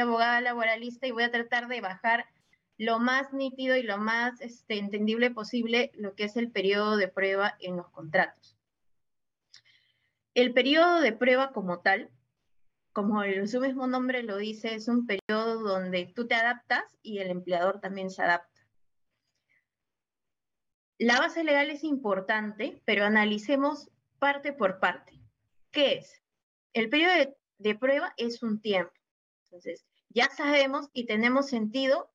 abogada laboralista y voy a tratar de bajar lo más nítido y lo más este, entendible posible lo que es el periodo de prueba en los contratos. El periodo de prueba como tal, como su mismo nombre lo dice, es un periodo donde tú te adaptas y el empleador también se adapta. La base legal es importante, pero analicemos parte por parte. ¿Qué es? El periodo de, de prueba es un tiempo. Entonces, ya sabemos y tenemos sentido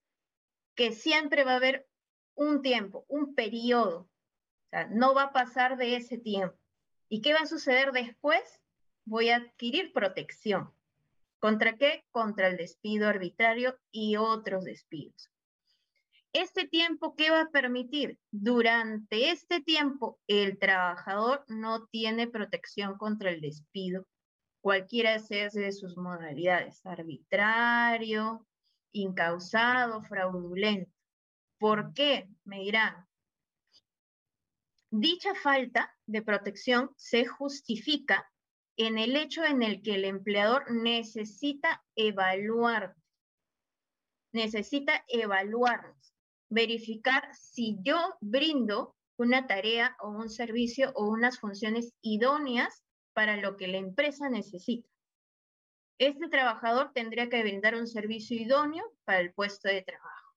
que siempre va a haber un tiempo, un periodo. No va a pasar de ese tiempo. ¿Y qué va a suceder después? Voy a adquirir protección. ¿Contra qué? Contra el despido arbitrario y otros despidos. Este tiempo, ¿qué va a permitir? Durante este tiempo, el trabajador no tiene protección contra el despido, cualquiera sea de sus modalidades, arbitrario, incausado, fraudulento. ¿Por qué? Me dirán. Dicha falta de protección se justifica en el hecho en el que el empleador necesita evaluar, necesita evaluarnos, verificar si yo brindo una tarea o un servicio o unas funciones idóneas para lo que la empresa necesita. Este trabajador tendría que brindar un servicio idóneo para el puesto de trabajo.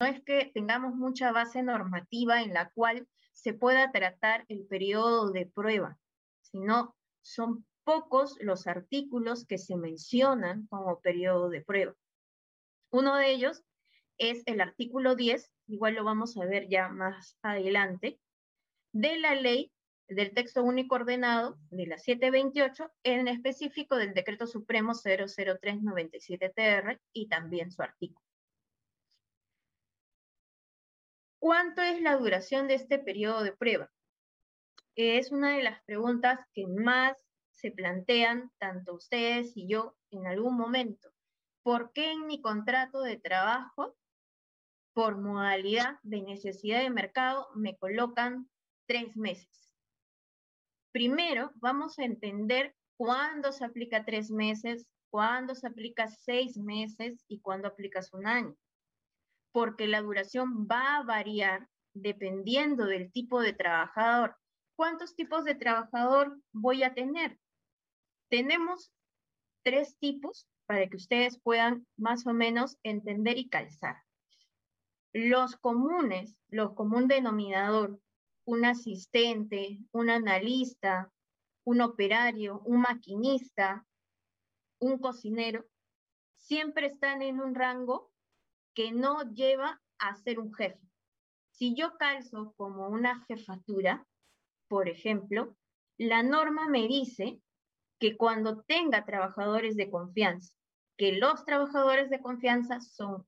No es que tengamos mucha base normativa en la cual se pueda tratar el periodo de prueba, sino son pocos los artículos que se mencionan como periodo de prueba. Uno de ellos es el artículo 10, igual lo vamos a ver ya más adelante, de la ley del texto único ordenado de la 728, en específico del Decreto Supremo 00397-TR y también su artículo. ¿Cuánto es la duración de este periodo de prueba? Es una de las preguntas que más se plantean tanto ustedes y yo en algún momento. ¿Por qué en mi contrato de trabajo, por modalidad de necesidad de mercado, me colocan tres meses? Primero, vamos a entender cuándo se aplica tres meses, cuándo se aplica seis meses y cuándo aplicas un año. Porque la duración va a variar dependiendo del tipo de trabajador. ¿Cuántos tipos de trabajador voy a tener? Tenemos tres tipos para que ustedes puedan más o menos entender y calzar. Los comunes, los común denominador, un asistente, un analista, un operario, un maquinista, un cocinero, siempre están en un rango que no lleva a ser un jefe. Si yo calzo como una jefatura, por ejemplo, la norma me dice que cuando tenga trabajadores de confianza, que los trabajadores de confianza son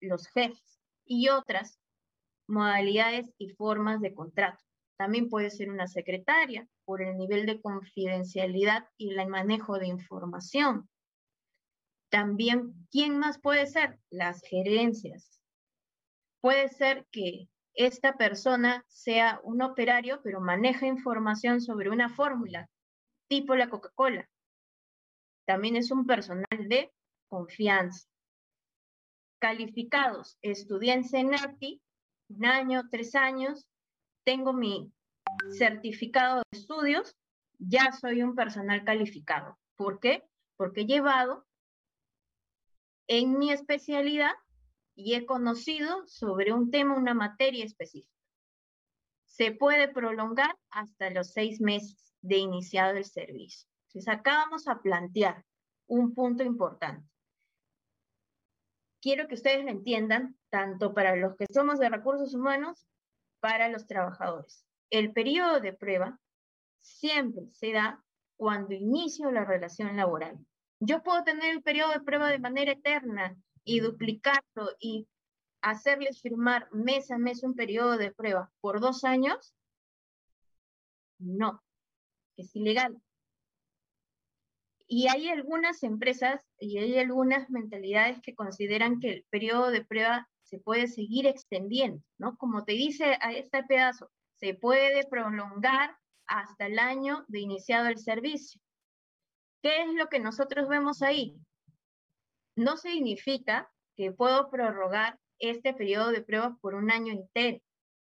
los jefes y otras modalidades y formas de contrato. También puede ser una secretaria por el nivel de confidencialidad y el manejo de información. También, ¿quién más puede ser? Las gerencias. Puede ser que esta persona sea un operario, pero maneja información sobre una fórmula, tipo la Coca-Cola. También es un personal de confianza. Calificados, estudié en CENATI, un año, tres años, tengo mi certificado de estudios, ya soy un personal calificado. ¿Por qué? Porque he llevado en mi especialidad y he conocido sobre un tema, una materia específica. Se puede prolongar hasta los seis meses de iniciado el servicio. Entonces, acá vamos a plantear un punto importante quiero que ustedes lo entiendan, tanto para los que somos de recursos humanos, para los trabajadores. El periodo de prueba siempre se da cuando inicio la relación laboral. Yo puedo tener el periodo de prueba de manera eterna y duplicarlo y hacerles firmar mes a mes un periodo de prueba por dos años. No, es ilegal. Y hay algunas empresas y hay algunas mentalidades que consideran que el periodo de prueba se puede seguir extendiendo, ¿no? Como te dice a este pedazo, se puede prolongar hasta el año de iniciado el servicio. ¿Qué es lo que nosotros vemos ahí? no significa que puedo prorrogar este periodo de prueba por un año entero.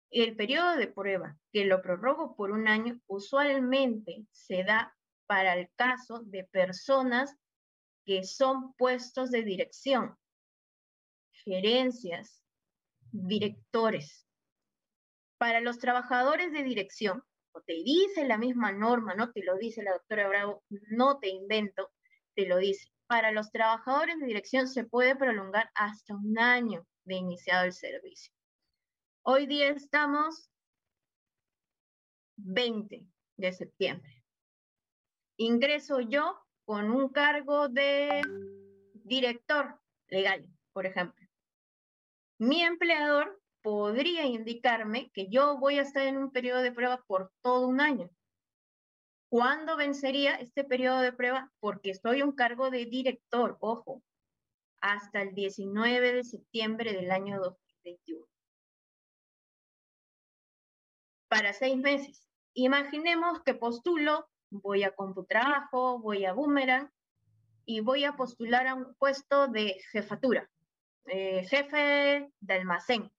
El periodo de prueba que lo prorrogo por un año usualmente se da para el caso de personas que son puestos de dirección, gerencias, directores. Para los trabajadores de dirección, o te dice la misma norma, no te lo dice la doctora Bravo, no te invento, te lo dice. Para los trabajadores de dirección se puede prolongar hasta un año de iniciado el servicio. Hoy día estamos 20 de septiembre. Ingreso yo con un cargo de director legal, por ejemplo. Mi empleador podría indicarme que yo voy a estar en un periodo de prueba por todo un año. ¿Cuándo vencería este periodo de prueba? Porque estoy un cargo de director, ojo, hasta el 19 de septiembre del año 2021. Para seis meses. Imaginemos que postulo, voy a CompuTrabajo, voy a Boomerang y voy a postular a un puesto de jefatura, eh, jefe de almacén.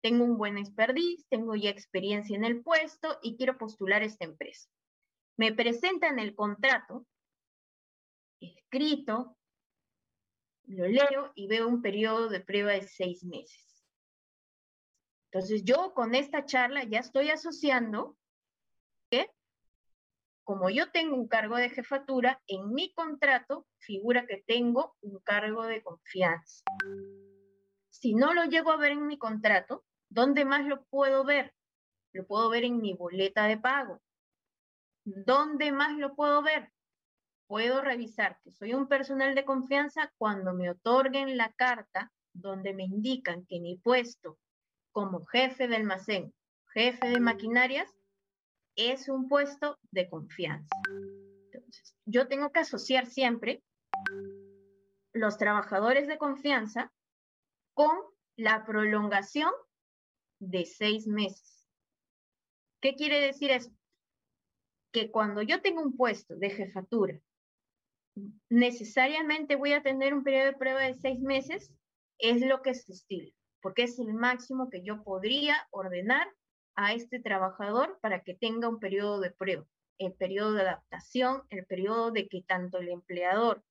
Tengo un buen expertise, tengo ya experiencia en el puesto y quiero postular esta empresa. Me presentan el contrato escrito, lo leo y veo un periodo de prueba de seis meses. Entonces yo con esta charla ya estoy asociando como yo tengo un cargo de jefatura, en mi contrato figura que tengo un cargo de confianza. Si no lo llego a ver en mi contrato, ¿dónde más lo puedo ver? Lo puedo ver en mi boleta de pago. ¿Dónde más lo puedo ver? Puedo revisar que soy un personal de confianza cuando me otorguen la carta donde me indican que mi puesto como jefe de almacén, jefe de maquinarias, es un puesto de confianza. Entonces, yo tengo que asociar siempre los trabajadores de confianza con la prolongación de seis meses. ¿Qué quiere decir eso? Que cuando yo tengo un puesto de jefatura, necesariamente voy a tener un periodo de prueba de seis meses, es lo que se estila, porque es el máximo que yo podría ordenar a este trabajador para que tenga un periodo de prueba, el periodo de adaptación, el periodo de que tanto el empleador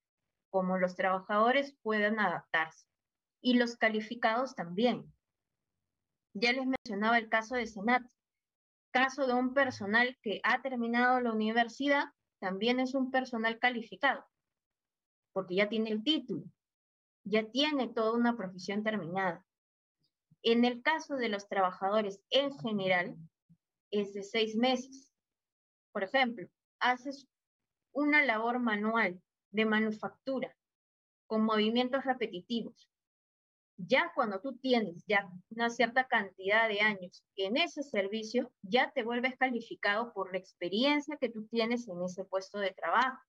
como los trabajadores puedan adaptarse. Y los calificados también. Ya les mencionaba el caso de Senat. Caso de un personal que ha terminado la universidad, también es un personal calificado, porque ya tiene el título, ya tiene toda una profesión terminada. En el caso de los trabajadores en general, es de seis meses. Por ejemplo, haces una labor manual de manufactura con movimientos repetitivos ya cuando tú tienes ya una cierta cantidad de años en ese servicio, ya te vuelves calificado por la experiencia que tú tienes en ese puesto de trabajo,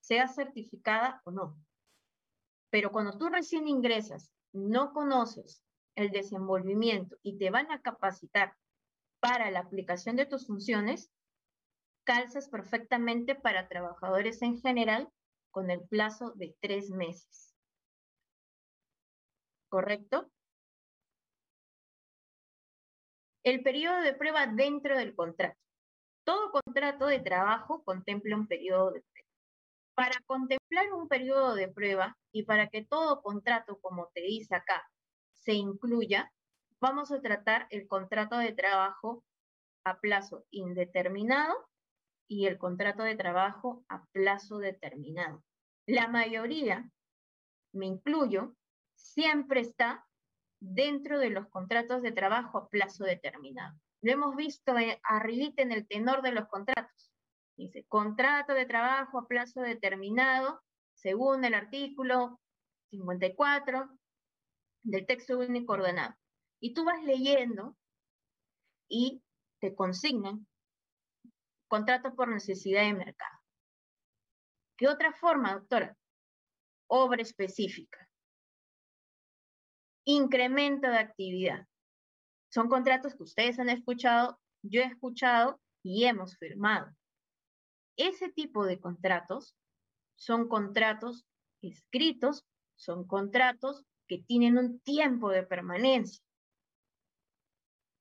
sea certificada o no. Pero cuando tú recién ingresas, no conoces el desenvolvimiento y te van a capacitar para la aplicación de tus funciones, calzas perfectamente para trabajadores en general con el plazo de tres meses. ¿correcto? El periodo de prueba dentro del contrato. Todo contrato de trabajo contempla un periodo de prueba. Para contemplar un periodo de prueba y para que todo contrato, como te dice acá, se incluya, vamos a tratar el contrato de trabajo a plazo indeterminado y el contrato de trabajo a plazo determinado. La mayoría, me incluyo, siempre está dentro de los contratos de trabajo a plazo determinado. Lo hemos visto arribita en el tenor de los contratos. Dice, contrato de trabajo a plazo determinado, según el artículo 54 del texto único ordenado. Y tú vas leyendo y te consignan contrato por necesidad de mercado. ¿Qué otra forma, doctora? Obra específica incremento de actividad. Son contratos que ustedes han escuchado, yo he escuchado y hemos firmado. Ese tipo de contratos son contratos escritos son contratos que tienen un tiempo de permanencia.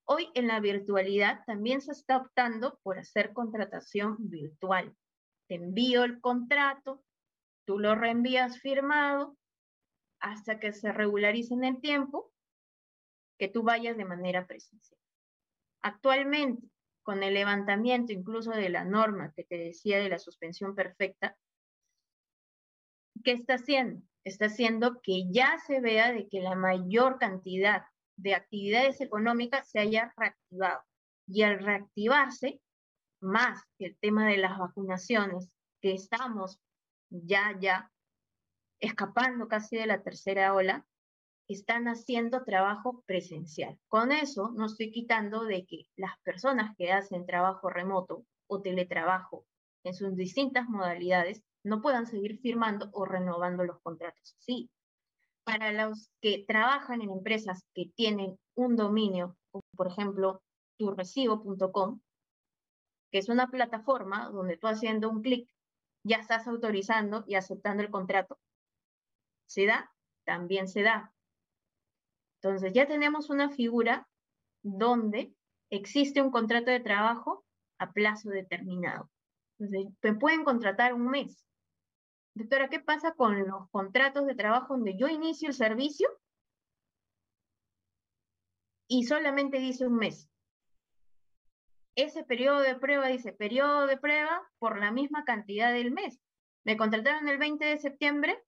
Hoy en la virtualidad también se está optando por hacer contratación virtual. Te envío el contrato, tú lo reenvías firmado hasta que se regularice en el tiempo que tú vayas de manera presencial. Actualmente, con el levantamiento incluso de la norma que te decía de la suspensión perfecta, ¿qué está haciendo? Está haciendo que ya se vea de que la mayor cantidad de actividades económicas se haya reactivado. Y al reactivarse, más que el tema de las vacunaciones, que estamos ya, ya escapando casi de la tercera ola, están haciendo trabajo presencial. Con eso no estoy quitando de que las personas que hacen trabajo remoto o teletrabajo en sus distintas modalidades no puedan seguir firmando o renovando los contratos. Sí, para los que trabajan en empresas que tienen un dominio, por ejemplo turrecibo.com, que es una plataforma donde tú haciendo un clic ya estás autorizando y aceptando el contrato. ¿Se da? También se da. Entonces ya tenemos una figura donde existe un contrato de trabajo a plazo determinado. Entonces, te pueden contratar un mes, Doctora, ¿qué pasa con los contratos de trabajo donde yo inicio el servicio y solamente dice un mes? Ese periodo de prueba dice periodo de prueba por la misma cantidad del mes. Me contrataron el 20 de septiembre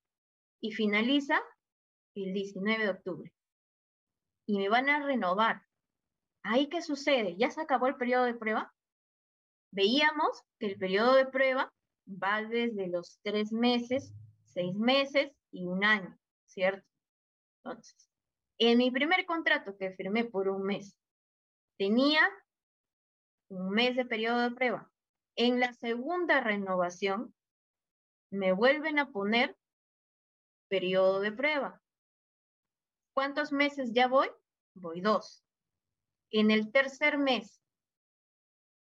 y finaliza el 19 de octubre. Y me van a renovar. ¿Ahí qué sucede? ¿Ya se acabó el periodo de prueba? Veíamos que el periodo de prueba va desde los tres meses, seis meses y un año, ¿cierto? Entonces, en mi primer contrato que firmé por un mes, tenía un mes de periodo de prueba. En la segunda renovación, me vuelven a poner periodo de prueba. ¿Cuántos meses ya voy? Voy dos. En el tercer mes,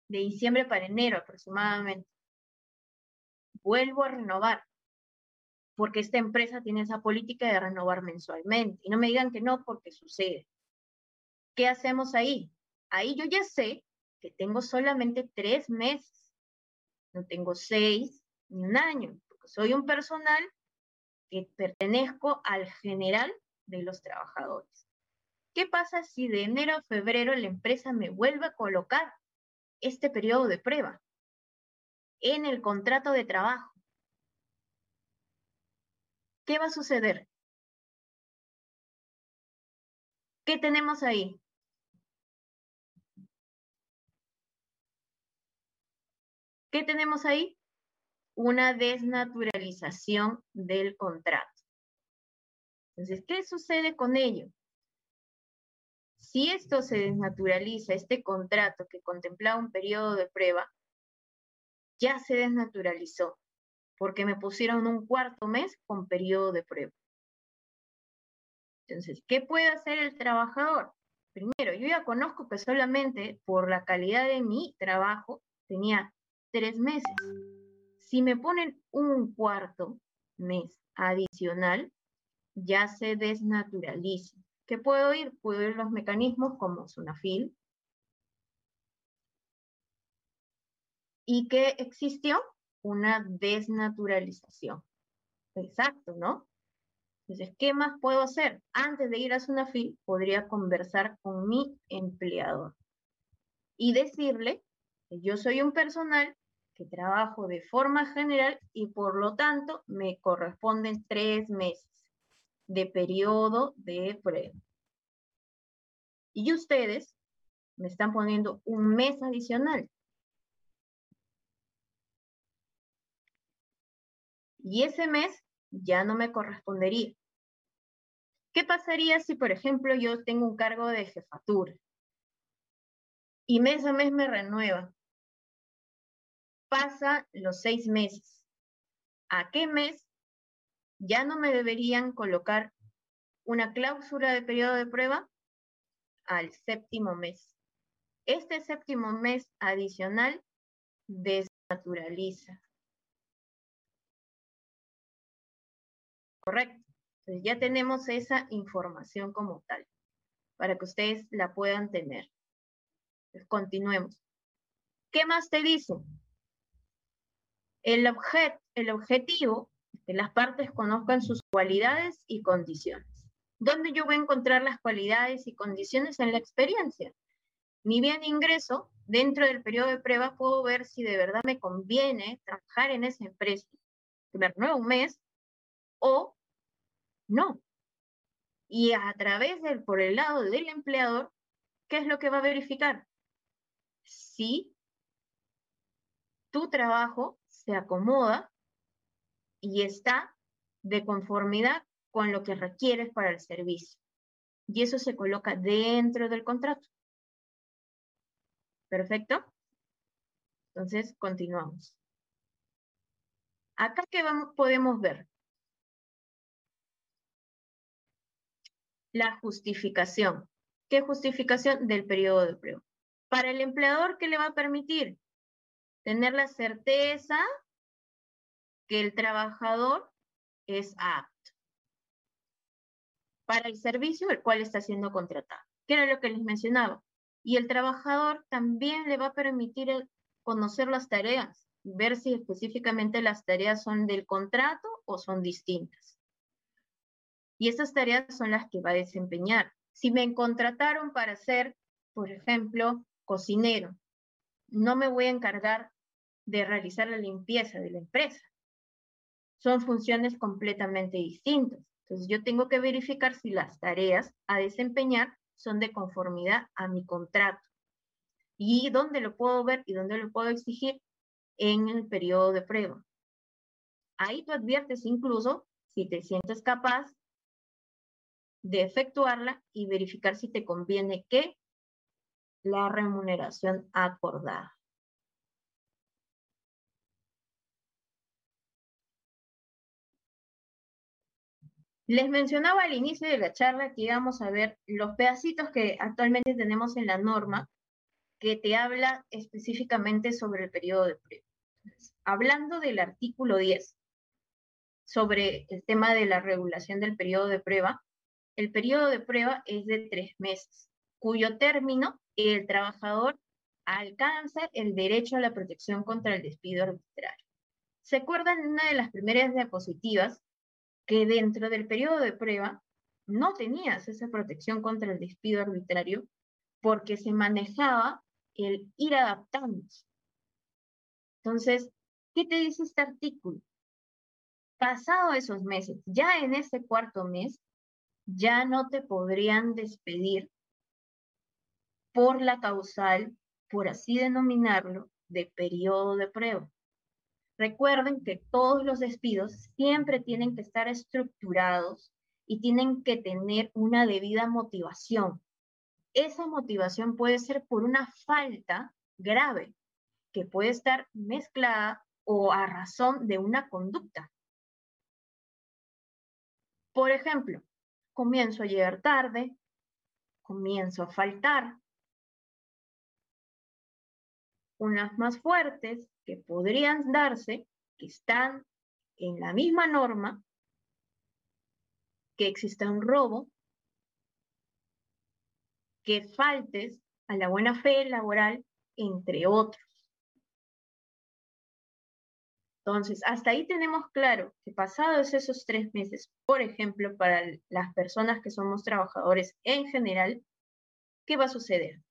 de diciembre para enero aproximadamente, vuelvo a renovar, porque esta empresa tiene esa política de renovar mensualmente. Y no me digan que no, porque sucede. ¿Qué hacemos ahí? Ahí yo ya sé que tengo solamente tres meses, no tengo seis ni un año, porque soy un personal que pertenezco al general de los trabajadores. ¿Qué pasa si de enero a febrero la empresa me vuelve a colocar este periodo de prueba? En el contrato de trabajo. ¿Qué va a suceder? ¿Qué tenemos ahí? ¿Qué tenemos ahí? Una desnaturalización del contrato. Entonces, ¿qué sucede con ello? Si esto se desnaturaliza, este contrato que contemplaba un periodo de prueba, ya se desnaturalizó, porque me pusieron un cuarto mes con periodo de prueba. Entonces, ¿qué puede hacer el trabajador? Primero, yo ya conozco que solamente por la calidad de mi trabajo tenía tres meses. Si me ponen un cuarto mes adicional, ya se desnaturaliza. ¿Qué puedo ir? Puedo ir los mecanismos como Sunafil, y que existió una desnaturalización. Exacto, ¿no? Entonces, ¿qué más puedo hacer? Antes de ir a Sunafil, podría conversar con mi empleador y decirle que yo soy un personal que trabajo de forma general y por lo tanto me corresponden tres meses de periodo de prueba. Y ustedes me están poniendo un mes adicional. Y ese mes ya no me correspondería. ¿Qué pasaría si, por ejemplo, yo tengo un cargo de jefatura y mes a mes me renueva? Pasa los seis meses. ¿A qué mes ya no me deberían colocar una cláusula de periodo de prueba? Al séptimo mes. Este séptimo mes adicional desnaturaliza. Correcto. Entonces ya tenemos esa información como tal, para que ustedes la puedan tener. continuemos. ¿Qué más te dice? El, objet, el objetivo es que las partes conozcan sus cualidades y condiciones. ¿Dónde yo voy a encontrar las cualidades y condiciones en la experiencia? Ni bien ingreso, dentro del periodo de prueba puedo ver si de verdad me conviene trabajar en esa empresa, primer nuevo mes, o no. Y a través del, por el lado del empleador, ¿qué es lo que va a verificar? Si tu trabajo se acomoda y está de conformidad con lo que requieres para el servicio. Y eso se coloca dentro del contrato. ¿Perfecto? Entonces, continuamos. Acá, ¿qué vamos, podemos ver? La justificación. ¿Qué justificación del periodo de prueba? Para el empleador, ¿qué le va a permitir? Tener la certeza que el trabajador es apto para el servicio el cual está siendo contratado, que era lo que les mencionaba. Y el trabajador también le va a permitir conocer las tareas, ver si específicamente las tareas son del contrato o son distintas. Y esas tareas son las que va a desempeñar. Si me contrataron para ser, por ejemplo, cocinero, no me voy a encargar de realizar la limpieza de la empresa. Son funciones completamente distintas. Entonces yo tengo que verificar si las tareas a desempeñar son de conformidad a mi contrato. ¿Y dónde lo puedo ver y dónde lo puedo exigir? En el periodo de prueba. Ahí tú adviertes incluso si te sientes capaz de efectuarla y verificar si te conviene que la remuneración acordada. Les mencionaba al inicio de la charla que íbamos a ver los pedacitos que actualmente tenemos en la norma que te habla específicamente sobre el periodo de prueba. Hablando del artículo 10, sobre el tema de la regulación del periodo de prueba, el periodo de prueba es de tres meses, cuyo término el trabajador alcanza el derecho a la protección contra el despido arbitrario. ¿Se acuerdan en una de las primeras diapositivas que dentro del periodo de prueba no tenías esa protección contra el despido arbitrario porque se manejaba el ir adaptándose. Entonces, ¿qué te dice este artículo? Pasado esos meses, ya en ese cuarto mes, ya no te podrían despedir por la causal, por así denominarlo, de periodo de prueba. Recuerden que todos los despidos siempre tienen que estar estructurados y tienen que tener una debida motivación. Esa motivación puede ser por una falta grave, que puede estar mezclada o a razón de una conducta. Por ejemplo, comienzo a llegar tarde, comienzo a faltar. Unas más fuertes, que podrían darse, que están en la misma norma, que exista un robo, que faltes a la buena fe laboral, entre otros. Entonces, hasta ahí tenemos claro que pasados esos tres meses, por ejemplo, para las personas que somos trabajadores en general, ¿qué va a suceder?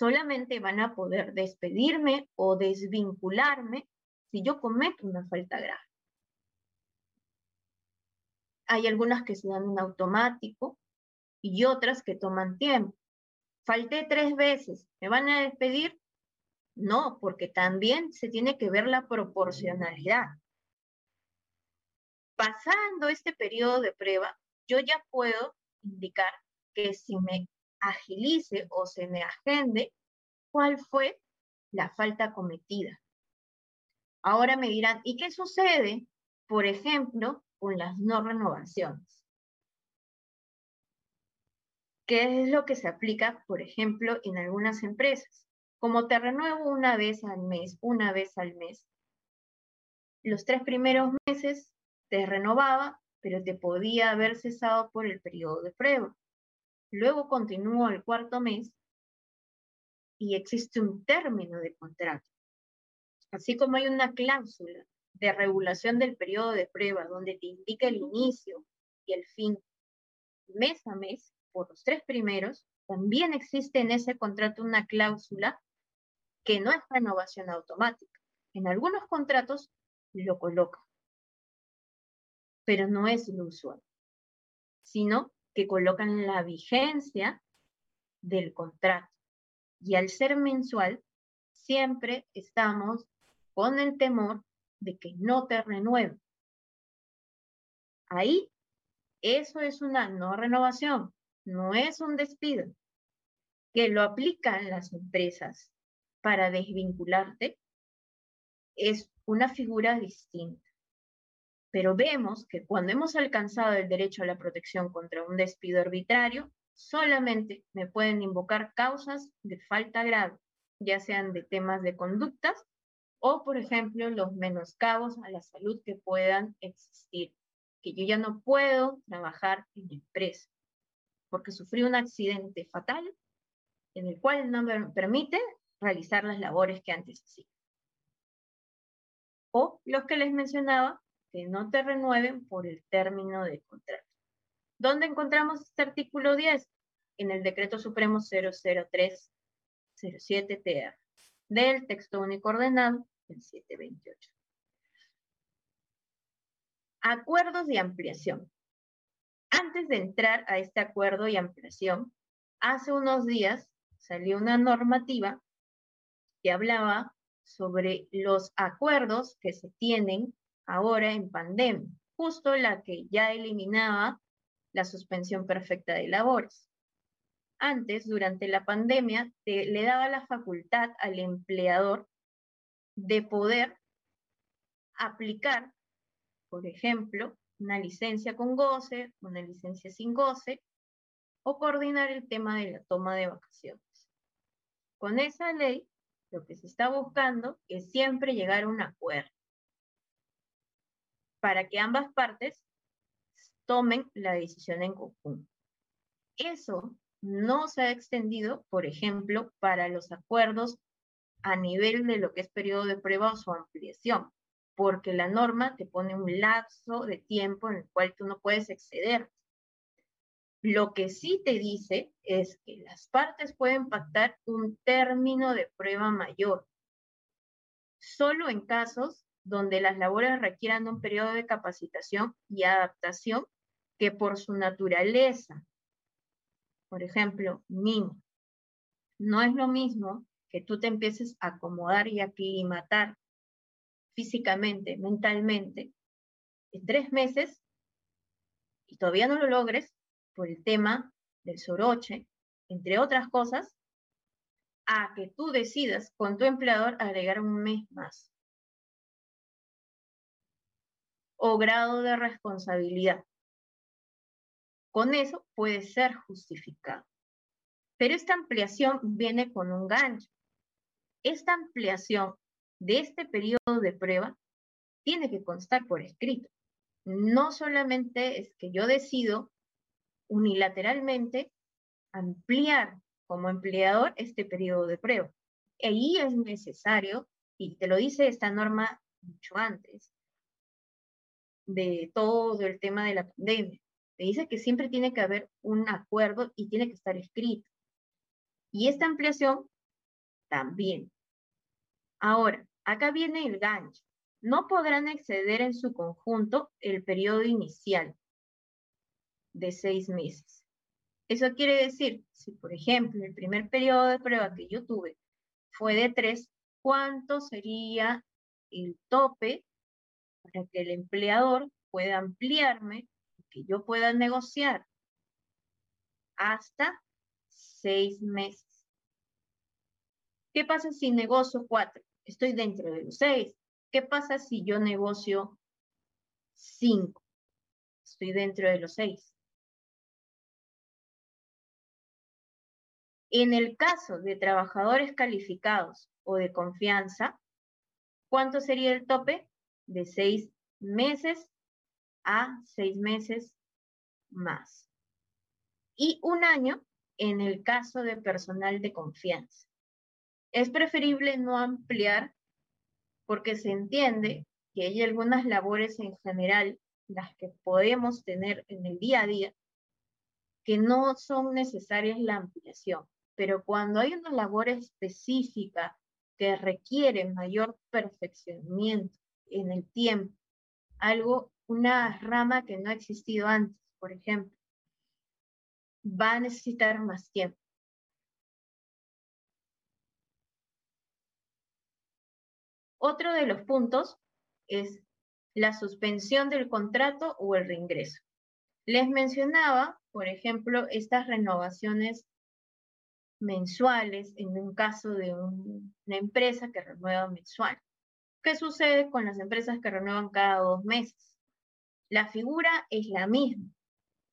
solamente van a poder despedirme o desvincularme si yo cometo una falta grave. Hay algunas que se dan en automático y otras que toman tiempo. Falté tres veces, ¿me van a despedir? No, porque también se tiene que ver la proporcionalidad. Pasando este periodo de prueba, yo ya puedo indicar que si me agilice o se me agende cuál fue la falta cometida. Ahora me dirán, ¿y qué sucede, por ejemplo, con las no renovaciones? ¿Qué es lo que se aplica, por ejemplo, en algunas empresas? Como te renuevo una vez al mes, una vez al mes, los tres primeros meses te renovaba pero te podía haber cesado por el periodo de prueba. Luego continúo el cuarto mes y existe un término de contrato. Así como hay una cláusula de regulación del periodo de prueba donde te indica el inicio y el fin mes a mes por los tres primeros, también existe en ese contrato una cláusula que no es renovación automática. En algunos contratos lo coloca, pero no es lo usual, sino que colocan la vigencia del contrato. Y al ser mensual, siempre estamos con el temor de que no te renueven. Ahí, eso es una no renovación, no es un despido, que lo aplican las empresas para desvincularte, es una figura distinta. Pero vemos que cuando hemos alcanzado el derecho a la protección contra un despido arbitrario, solamente me pueden invocar causas de falta grave, ya sean de temas de conductas o, por ejemplo, los menoscabos a la salud que puedan existir, que yo ya no puedo trabajar en empresa porque sufrí un accidente fatal en el cual no me permite realizar las labores que antes hacía. O los que les mencionaba, que no te renueven por el término de contrato. ¿Dónde encontramos este artículo 10? En el Decreto Supremo 00307-TR del texto único ordenado del 728. Acuerdos de ampliación. Antes de entrar a este acuerdo y ampliación, hace unos días salió una normativa que hablaba sobre los acuerdos que se tienen ahora en pandemia, justo la que ya eliminaba la suspensión perfecta de labores. Antes, durante la pandemia, le daba la facultad al empleador de poder aplicar, por ejemplo, una licencia con goce, una licencia sin goce, o coordinar el tema de la toma de vacaciones. Con esa ley, lo que se está buscando es siempre llegar a un acuerdo para que ambas partes tomen la decisión en conjunto. Eso no se ha extendido, por ejemplo, para los acuerdos a nivel de lo que es periodo de prueba o su ampliación, porque la norma te pone un lapso de tiempo en el cual tú no puedes exceder. Lo que sí te dice es que las partes pueden pactar un término de prueba mayor, solo en casos donde las labores requieran un periodo de capacitación y adaptación que por su naturaleza, por ejemplo, mínimo, no es lo mismo que tú te empieces a acomodar y aclimatar físicamente, mentalmente, en tres meses y todavía no lo logres por el tema del soroche, entre otras cosas, a que tú decidas con tu empleador agregar un mes más. O grado de responsabilidad. Con eso puede ser justificado. Pero esta ampliación viene con un gancho. Esta ampliación de este periodo de prueba tiene que constar por escrito. No solamente es que yo decido unilateralmente ampliar como empleador este periodo de prueba. Ahí es necesario, y te lo dice esta norma mucho antes, de todo el tema de la pandemia. Te dice que siempre tiene que haber un acuerdo y tiene que estar escrito. Y esta ampliación también. Ahora, acá viene el gancho. No podrán exceder en su conjunto el periodo inicial de seis meses. Eso quiere decir, si por ejemplo el primer periodo de prueba que yo tuve fue de tres, ¿cuánto sería el tope para que el empleador pueda ampliarme, que yo pueda negociar hasta seis meses? ¿Qué pasa si negocio cuatro? Estoy dentro de los seis. ¿Qué pasa si yo negocio cinco? Estoy dentro de los seis. En el caso de trabajadores calificados o de confianza, ¿cuánto sería el tope? De seis meses a seis meses más. Y un año en el caso de personal de confianza. Es preferible no ampliar porque se entiende que hay algunas labores en general, las que podemos tener en el día a día, que no son necesarias la ampliación. Pero cuando hay una labor específica que requiere mayor perfeccionamiento en el tiempo, algo, una rama que no ha existido antes, por ejemplo, va a necesitar más tiempo. Otro de los puntos es la suspensión del contrato o el reingreso. Les mencionaba, por ejemplo, estas renovaciones mensuales en un caso de una empresa que renueva mensual. ¿Qué sucede con las empresas que renuevan cada dos meses? La figura es la misma.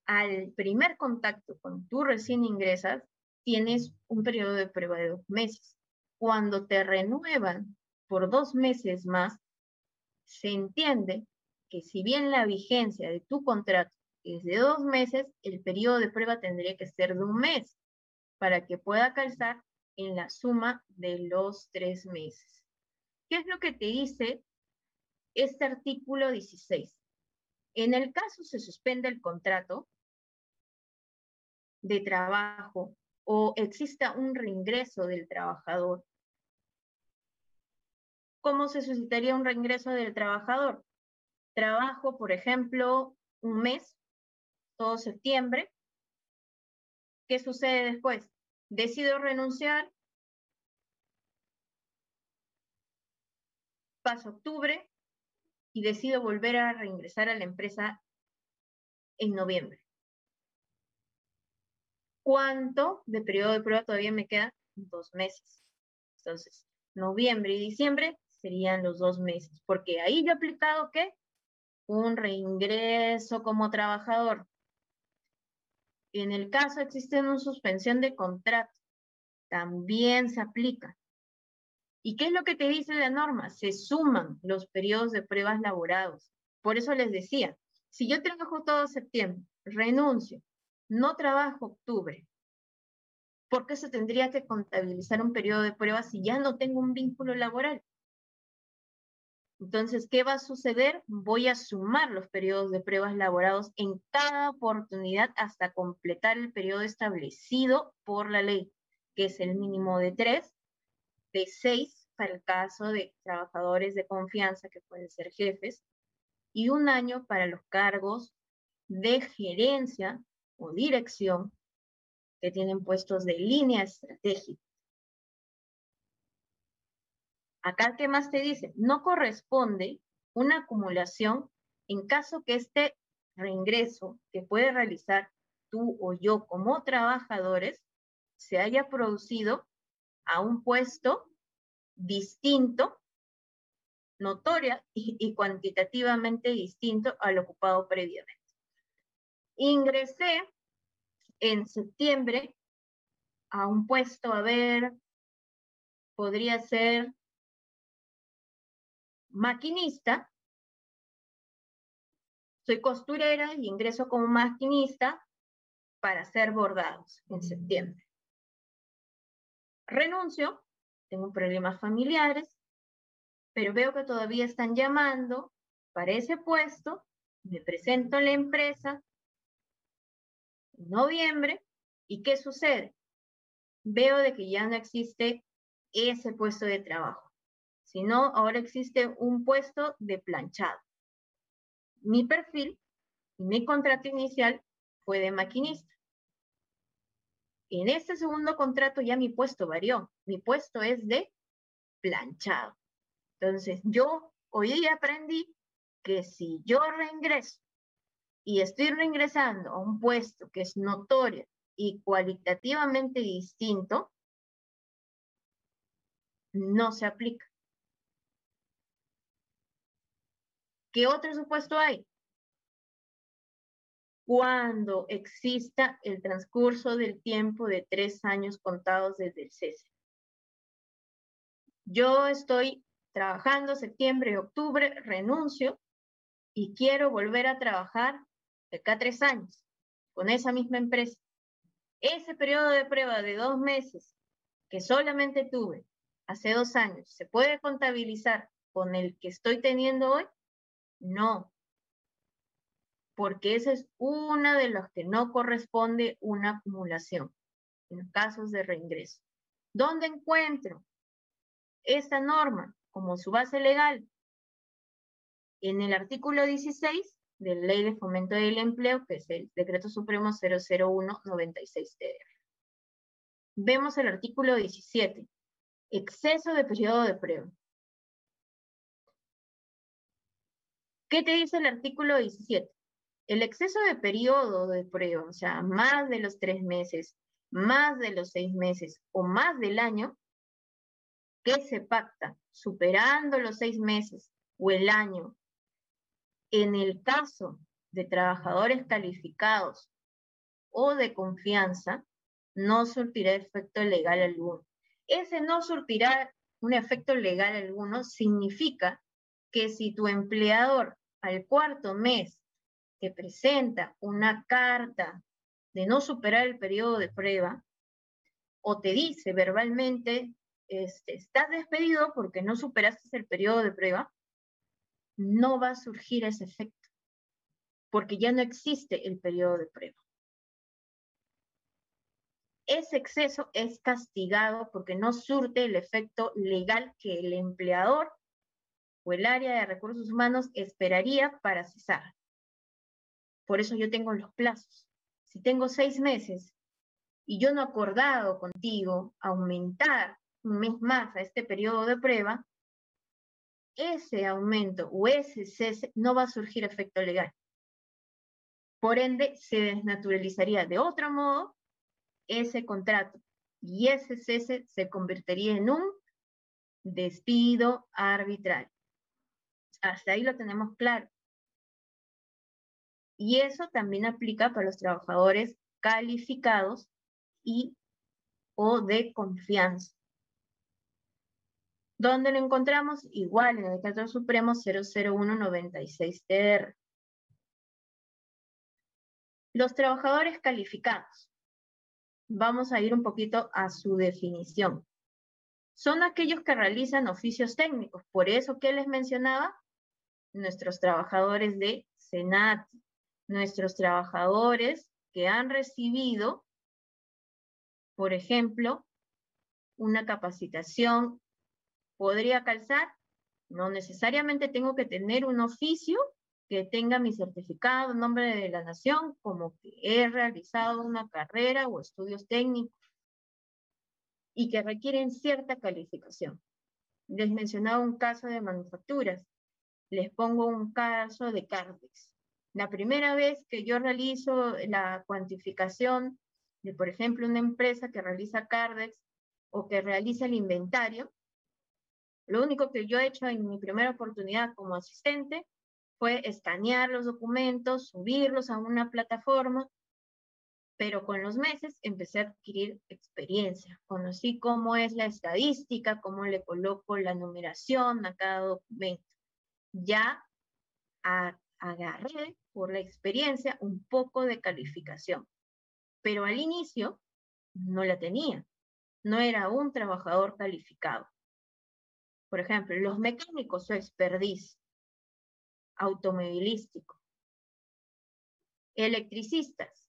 Al primer contacto, cuando tú recién ingresas, tienes un periodo de prueba de dos meses. Cuando te renuevan por dos meses más, se entiende que si bien la vigencia de tu contrato es de dos meses, el periodo de prueba tendría que ser de un mes para que pueda calzar en la suma de los tres meses. ¿Qué es lo que te dice este artículo 16? En el caso se suspende el contrato de trabajo o exista un reingreso del trabajador ¿Cómo se suscitaría un reingreso del trabajador? Trabajo, por ejemplo, un mes, todo septiembre. ¿Qué sucede después? Decido renunciar, paso octubre y decido volver a reingresar a la empresa en noviembre. ¿Cuánto de periodo de prueba todavía me queda? Dos meses. Entonces, noviembre y diciembre serían los dos meses, porque ahí yo he aplicado qué? Un reingreso como trabajador. En el caso existe una suspensión de contrato, también se aplica. ¿Y qué es lo que te dice la norma? Se suman los periodos de pruebas laborados. Por eso les decía, si yo trabajo todo septiembre, renuncio, no trabajo octubre, ¿por qué se tendría que contabilizar un periodo de pruebas si ya no tengo un vínculo laboral? Entonces, ¿qué va a suceder? Voy a sumar los periodos de pruebas laborados en cada oportunidad hasta completar el periodo establecido por la ley, que es el mínimo de tres, de seis para el caso de trabajadores de confianza, que pueden ser jefes, y un año para los cargos de gerencia o dirección que tienen puestos de línea estratégica. Acá, ¿qué más te dice? No corresponde una acumulación en caso que este reingreso que puede realizar tú o yo como trabajadores se haya producido a un puesto distinto, notoria y, y cuantitativamente distinto al ocupado previamente. Ingresé en septiembre a un puesto, a ver, podría ser maquinista, soy costurera y ingreso como maquinista para hacer bordados en septiembre. Renuncio, tengo problemas familiares, pero veo que todavía están llamando para ese puesto, me presento a la empresa en noviembre, ¿y qué sucede? Veo de que ya no existe ese puesto de trabajo sino ahora existe un puesto de planchado. Mi perfil y mi contrato inicial fue de maquinista. En este segundo contrato ya mi puesto varió. Mi puesto es de planchado. Entonces, yo hoy aprendí que si yo reingreso y estoy reingresando a un puesto que es notorio y cualitativamente distinto, no se aplica. ¿Qué otro supuesto hay? Cuando exista el transcurso del tiempo de tres años contados desde el cese. Yo estoy trabajando septiembre y octubre, renuncio y quiero volver a trabajar de acá tres años con esa misma empresa. Ese periodo de prueba de dos meses que solamente tuve hace dos años, ¿se puede contabilizar con el que estoy teniendo hoy? No, porque ese es uno de los que no corresponde una acumulación en casos de reingreso. ¿Dónde encuentro esta norma como su base legal? En el artículo 16 de la Ley de Fomento del Empleo, que es el Decreto Supremo 001-96-TR. Vemos el artículo 17, exceso de periodo de prueba. ¿Qué te dice el artículo 17? El exceso de periodo de prueba, o sea, más de los tres meses, más de los seis meses o más del año, que se pacta superando los seis meses o el año, en el caso de trabajadores calificados o de confianza, no surtirá efecto legal alguno. Ese no surtirá un efecto legal alguno significa que si tu empleador al cuarto mes te presenta una carta de no superar el periodo de prueba o te dice verbalmente, este, estás despedido porque no superaste el periodo de prueba, no va a surgir ese efecto, porque ya no existe el periodo de prueba. Ese exceso es castigado porque no surte el efecto legal que el empleador el área de recursos humanos esperaría para cesar. Por eso yo tengo los plazos. Si tengo seis meses y yo no he acordado contigo aumentar un mes más a este periodo de prueba, ese aumento o ese cese no va a surgir efecto legal. Por ende, se desnaturalizaría de otro modo ese contrato y ese cese se convertiría en un despido arbitral. Hasta ahí lo tenemos claro. Y eso también aplica para los trabajadores calificados y o de confianza. ¿Dónde lo encontramos? Igual en el decreto supremo 00196-TR. Los trabajadores calificados. Vamos a ir un poquito a su definición. Son aquellos que realizan oficios técnicos. Por eso, ¿qué les mencionaba? Nuestros trabajadores de SENAT, nuestros trabajadores que han recibido, por ejemplo, una capacitación podría calzar. No necesariamente tengo que tener un oficio que tenga mi certificado nombre de la nación, como que he realizado una carrera o estudios técnicos y que requieren cierta calificación. Les mencionaba un caso de manufacturas. Les pongo un caso de Cardex. La primera vez que yo realizo la cuantificación de, por ejemplo, una empresa que realiza Cardex o que realiza el inventario, lo único que yo he hecho en mi primera oportunidad como asistente fue escanear los documentos, subirlos a una plataforma, pero con los meses empecé a adquirir experiencia. Conocí cómo es la estadística, cómo le coloco la numeración a cada documento. Ya agarré por la experiencia un poco de calificación, pero al inicio no la tenía. No era un trabajador calificado. Por ejemplo, los mecánicos su expertise automovilístico. Electricistas,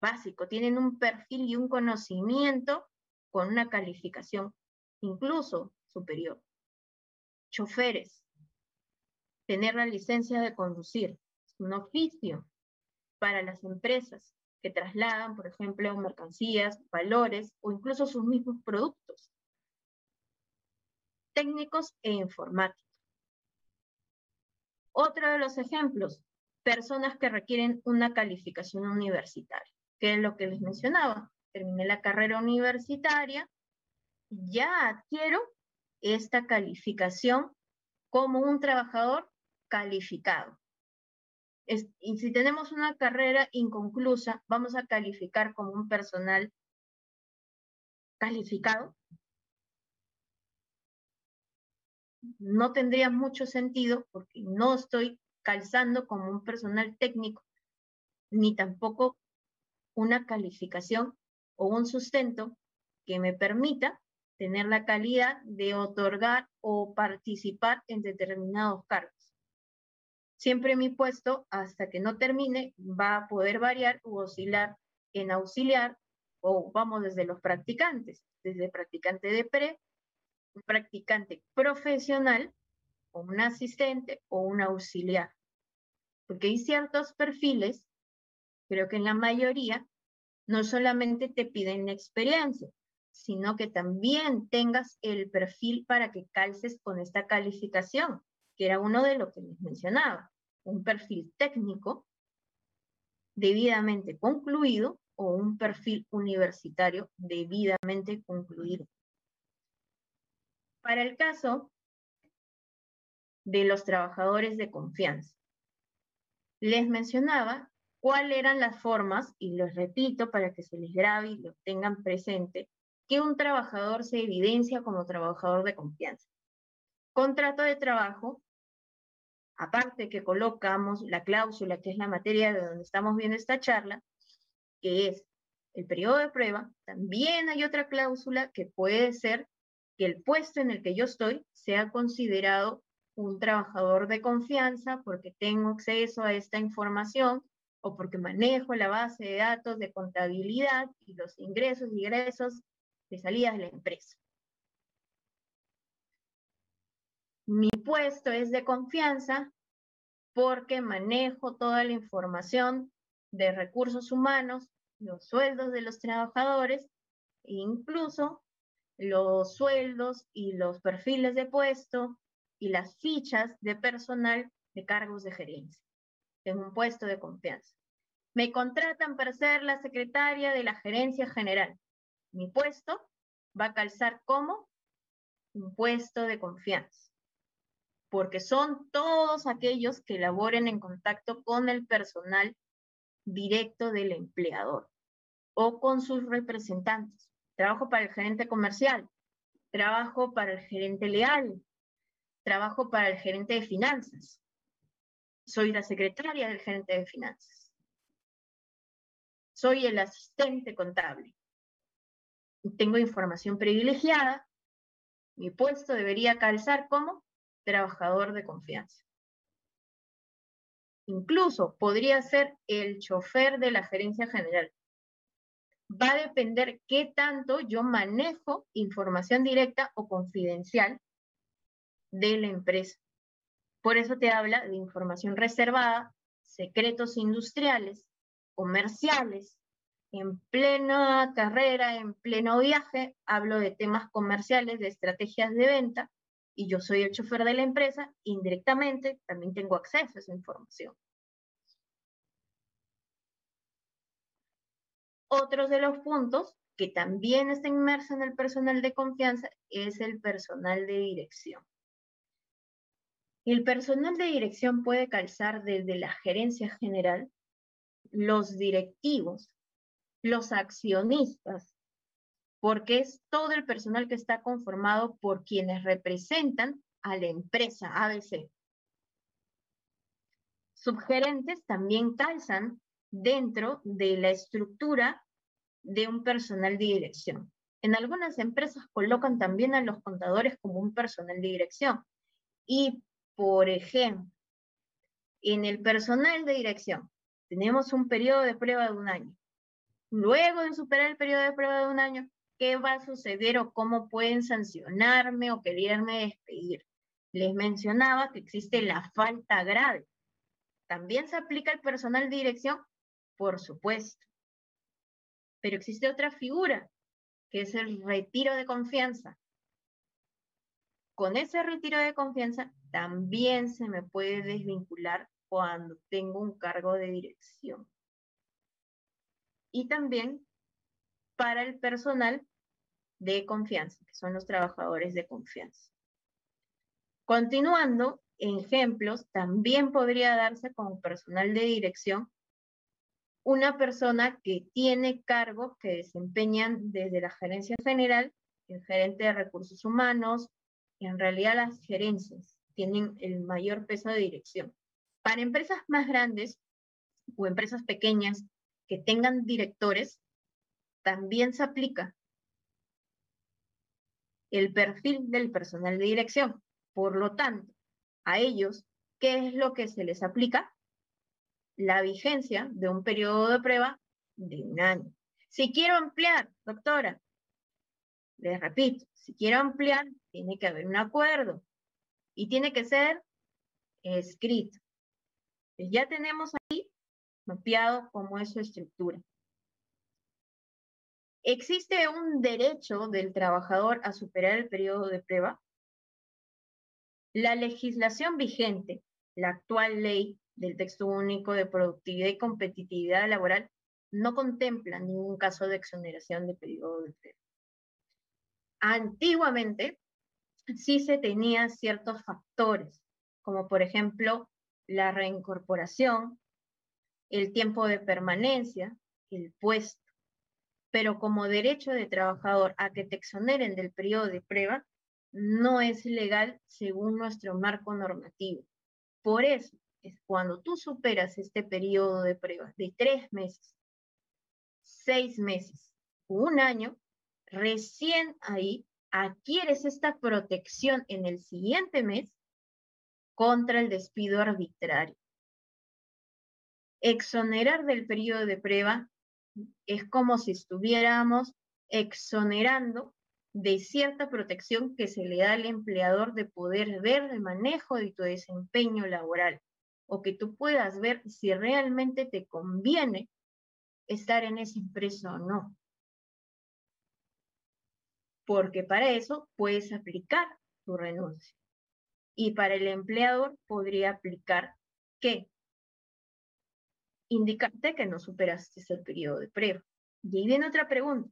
básico, tienen un perfil y un conocimiento con una calificación incluso superior. Choferes, tener la licencia de conducir, es un oficio para las empresas que trasladan, por ejemplo, mercancías, valores o incluso sus mismos productos técnicos e informáticos. Otro de los ejemplos, personas que requieren una calificación universitaria, que es lo que les mencionaba. Terminé la carrera universitaria, ya adquiero esta calificación como un trabajador calificado. y si tenemos una carrera inconclusa, vamos a calificar como un personal calificado no tendría mucho sentido porque no estoy calzando como un personal técnico, ni tampoco una calificación o un sustento que me permita tener la calidad de otorgar o participar en determinados cargos. Siempre mi puesto, hasta que no termine, va a poder variar o oscilar en auxiliar o vamos desde los practicantes, desde practicante de pre, un practicante profesional, o un asistente o un auxiliar. Porque hay ciertos perfiles, creo que en la mayoría, no solamente te piden experiencia, sino que también tengas el perfil para que calces con esta calificación, que era uno de lo que les mencionaba, un perfil técnico debidamente concluido o un perfil universitario debidamente concluido. Para el caso de los trabajadores de confianza, les mencionaba cuáles eran las formas, y los repito para que se les grabe y lo tengan presente, que un trabajador se evidencia como trabajador de confianza. Contrato de trabajo, aparte que colocamos la cláusula, que es la materia de donde estamos viendo esta charla, que es el periodo de prueba, también hay otra cláusula que puede ser que el puesto en el que yo estoy sea considerado un trabajador de confianza porque tengo acceso a esta información o porque manejo la base de datos de contabilidad y los ingresos y egresos de salidas de la empresa. Mi puesto es de confianza porque manejo toda la información de recursos humanos, los sueldos de los trabajadores incluso los sueldos y los perfiles de puesto y las fichas de personal de cargos de gerencia en un puesto de confianza. Me contratan para ser la secretaria de la gerencia general. Mi puesto va a calzar como un puesto de confianza, porque son todos aquellos que laboren en contacto con el personal directo del empleador o con sus representantes. Trabajo para el gerente comercial, trabajo para el gerente leal, trabajo para el gerente de finanzas. Soy la secretaria del gerente de finanzas. Soy el asistente contable. Tengo información privilegiada. Mi puesto debería calzar como trabajador de confianza. Incluso podría ser el chofer de la gerencia general. Va a depender qué tanto yo manejo información directa o confidencial de la empresa. Por eso te habla de información reservada, secretos industriales, comerciales. En plena carrera, en pleno viaje, hablo de temas comerciales, de estrategias de venta, y yo soy el chofer de la empresa, indirectamente también tengo acceso a esa información. Otros de los puntos que también está inmerso en el personal de confianza es el personal de dirección. El personal de dirección puede calzar desde la gerencia general, los directivos, los accionistas, porque es todo el personal que está conformado por quienes representan a la empresa ABC. Subgerentes también calzan dentro de la estructura de un personal de dirección. En algunas empresas colocan también a los contadores como un personal de dirección. Y por ejemplo, en el personal de dirección tenemos un periodo de prueba de un año. Luego de superar el periodo de prueba de un año, ¿qué va a suceder o cómo pueden sancionarme o quererme despedir? Les mencionaba que existe la falta grave. ¿También se aplica el personal de dirección? Por supuesto. Pero existe otra figura, que es el retiro de confianza con ese retiro de confianza también se me puede desvincular cuando tengo un cargo de dirección. Y también para el personal de confianza, que son los trabajadores de confianza. Continuando, ejemplos, también podría darse como personal de dirección una persona que tiene cargos que desempeñan desde la gerencia general, el gerente de recursos humanos, en realidad las gerencias tienen el mayor peso de dirección. Para empresas más grandes o empresas pequeñas que tengan directores, también se aplica el perfil del personal de dirección. Por lo tanto, a ellos, ¿qué es lo que se les aplica? La vigencia de un periodo de prueba de un año. Si quiero ampliar, doctora, les repito, si quiero ampliar, tiene que haber un acuerdo y tiene que ser escrito. Ya tenemos ahí mapeado cómo es su estructura. ¿Existe un derecho del trabajador a superar el periodo de prueba? La legislación vigente, la actual ley del texto único de productividad y competitividad laboral, no contempla ningún caso de exoneración de periodo de prueba. Antiguamente, sí se tenían ciertos factores, como por ejemplo la reincorporación, el tiempo de permanencia, el puesto, pero como derecho de trabajador a que te exoneren del periodo de prueba, no es legal según nuestro marco normativo. Por eso es cuando tú superas este periodo de prueba de tres meses, seis meses un año, recién ahí adquieres esta protección en el siguiente mes contra el despido arbitrario. Exonerar del periodo de prueba es como si estuviéramos exonerando de cierta protección que se le da al empleador de poder ver el manejo de tu desempeño laboral o que tú puedas ver si realmente te conviene estar en esa empresa o no. Porque para eso puedes aplicar tu renuncia. Y para el empleador podría aplicar que indicarte que no superaste el periodo de prueba. Y ahí viene otra pregunta.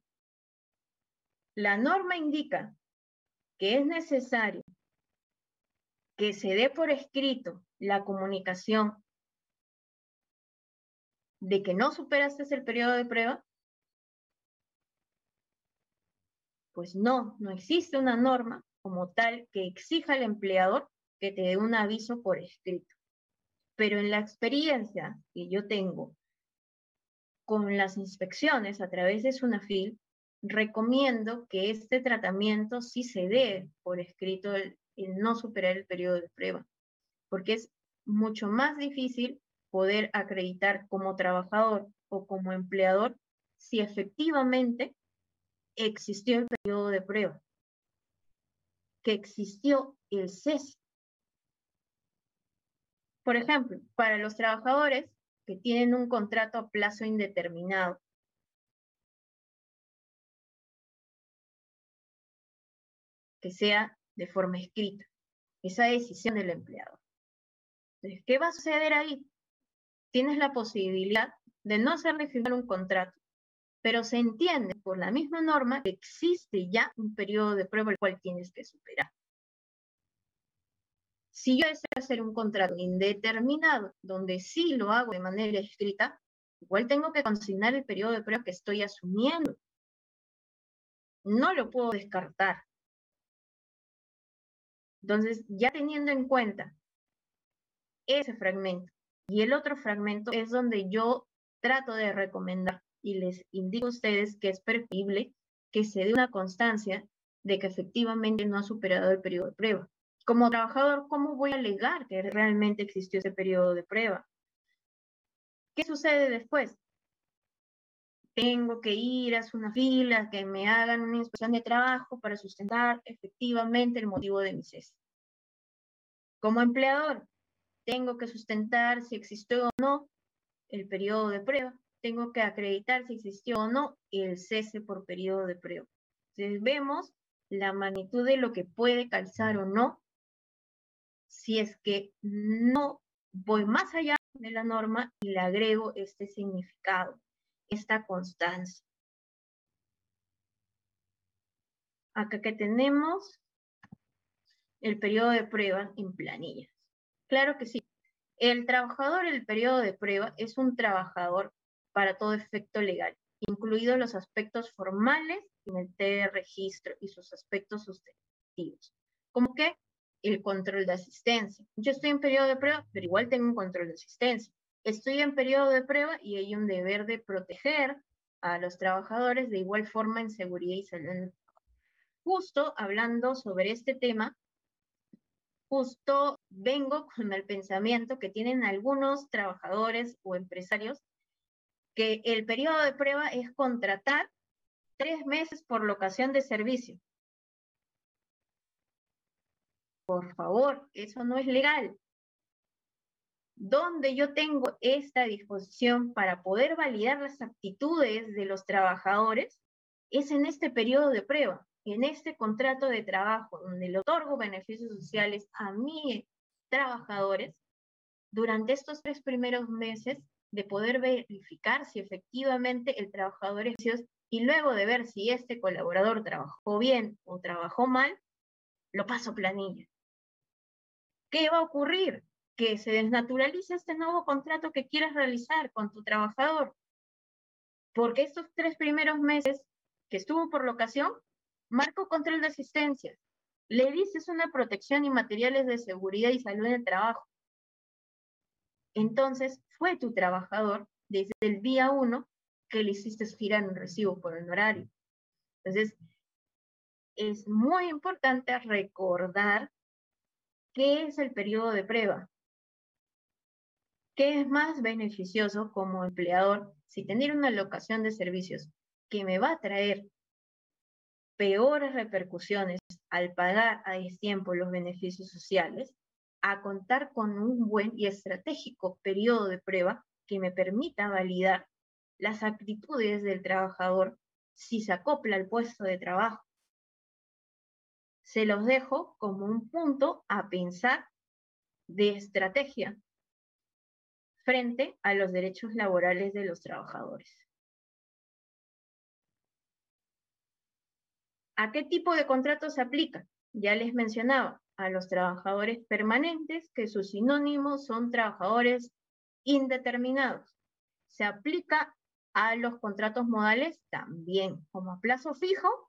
La norma indica que es necesario que se dé por escrito la comunicación de que no superaste el periodo de prueba? Pues no, no existe una norma como tal que exija al empleador que te dé un aviso por escrito. Pero en la experiencia que yo tengo con las inspecciones a través de SUNAFIL, recomiendo que este tratamiento sí se dé por escrito el, no superar el periodo de prueba, porque es mucho más difícil poder acreditar como trabajador o como empleador si efectivamente existió el periodo de prueba, que existió el cese por ejemplo, para los trabajadores que tienen un contrato a plazo indeterminado, que sea de forma escrita, esa decisión del empleado. Entonces, ¿qué va a suceder ahí? Tienes la posibilidad de no hacerle firmar un contrato, pero se entiende por la misma norma que existe ya un periodo de prueba el cual tienes que superar. Si yo deseo hacer un contrato indeterminado, donde sí lo hago de manera escrita, igual tengo que consignar el periodo de prueba que estoy asumiendo. No lo puedo descartar. Entonces, ya teniendo en cuenta ese fragmento y el otro fragmento es donde yo trato de recomendar y les indico a ustedes que es preferible que se dé una constancia de que efectivamente no ha superado el periodo de prueba como trabajador, ¿cómo voy a alegar que realmente existió ese periodo de prueba? ¿Qué sucede después? Tengo que ir a una fila, que me hagan una inspección de trabajo para sustentar efectivamente el motivo de mi cese. Como empleador, tengo que sustentar si existió o no el periodo de prueba. Tengo que acreditar si existió o no el cese por periodo de prueba. Entonces vemos la magnitud de lo que puede calzar o no si es que no voy más allá de la norma y le agrego este significado, esta constancia. Acá que tenemos el periodo de prueba en planillas. Claro que sí. El trabajador el periodo de prueba es un trabajador para todo efecto legal, incluidos los aspectos formales en el T de registro y sus aspectos sustantivos, como que el control de asistencia. Yo estoy en periodo de prueba, pero igual tengo un control de asistencia. Estoy en periodo de prueba y hay un deber de proteger a los trabajadores de igual forma en seguridad y salud. Justo hablando sobre este tema, justo vengo con el pensamiento que tienen algunos trabajadores o empresarios que el periodo de prueba es contratar tres meses por locación de servicio. Por favor, eso no es legal. Donde yo tengo esta disposición para poder validar las actitudes de los trabajadores es en este periodo de prueba, en este contrato de trabajo, donde le otorgo beneficios sociales a mis trabajadores durante estos tres primeros meses de poder verificar si efectivamente el trabajador es y luego de ver si este colaborador trabajó bien o trabajó mal, lo paso planilla. ¿Qué va a ocurrir? Que se desnaturalice este nuevo contrato que quieras realizar con tu trabajador. Porque estos tres primeros meses que estuvo por locación, marco control de asistencia. Le dices una protección y materiales de seguridad y salud en el trabajo entonces fue tu trabajador desde el día uno que le hiciste girar un recibo por honorario. Entonces, es muy importante recordar qué es el periodo de prueba. ¿Qué es más beneficioso como empleador si tener una locación de servicios que me va a traer peores repercusiones al pagar a tiempo los beneficios sociales a contar con un buen y estratégico periodo de prueba que me permita validar las actitudes del trabajador si se acopla al puesto de trabajo. Se los dejo como un punto a pensar de estrategia frente a los derechos laborales de los trabajadores. ¿A qué tipo de contrato se aplica? Ya les mencionaba, a los trabajadores permanentes, que sus sinónimos son trabajadores indeterminados. Se aplica a los contratos modales también, como a plazo fijo,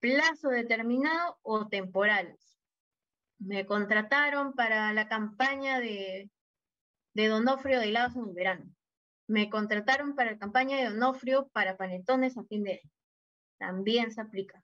plazo determinado o temporales. Me contrataron para la campaña de, de Donofrio de helados en el verano. Me contrataron para la campaña de Donofrio para panetones a fin de año. También se aplica.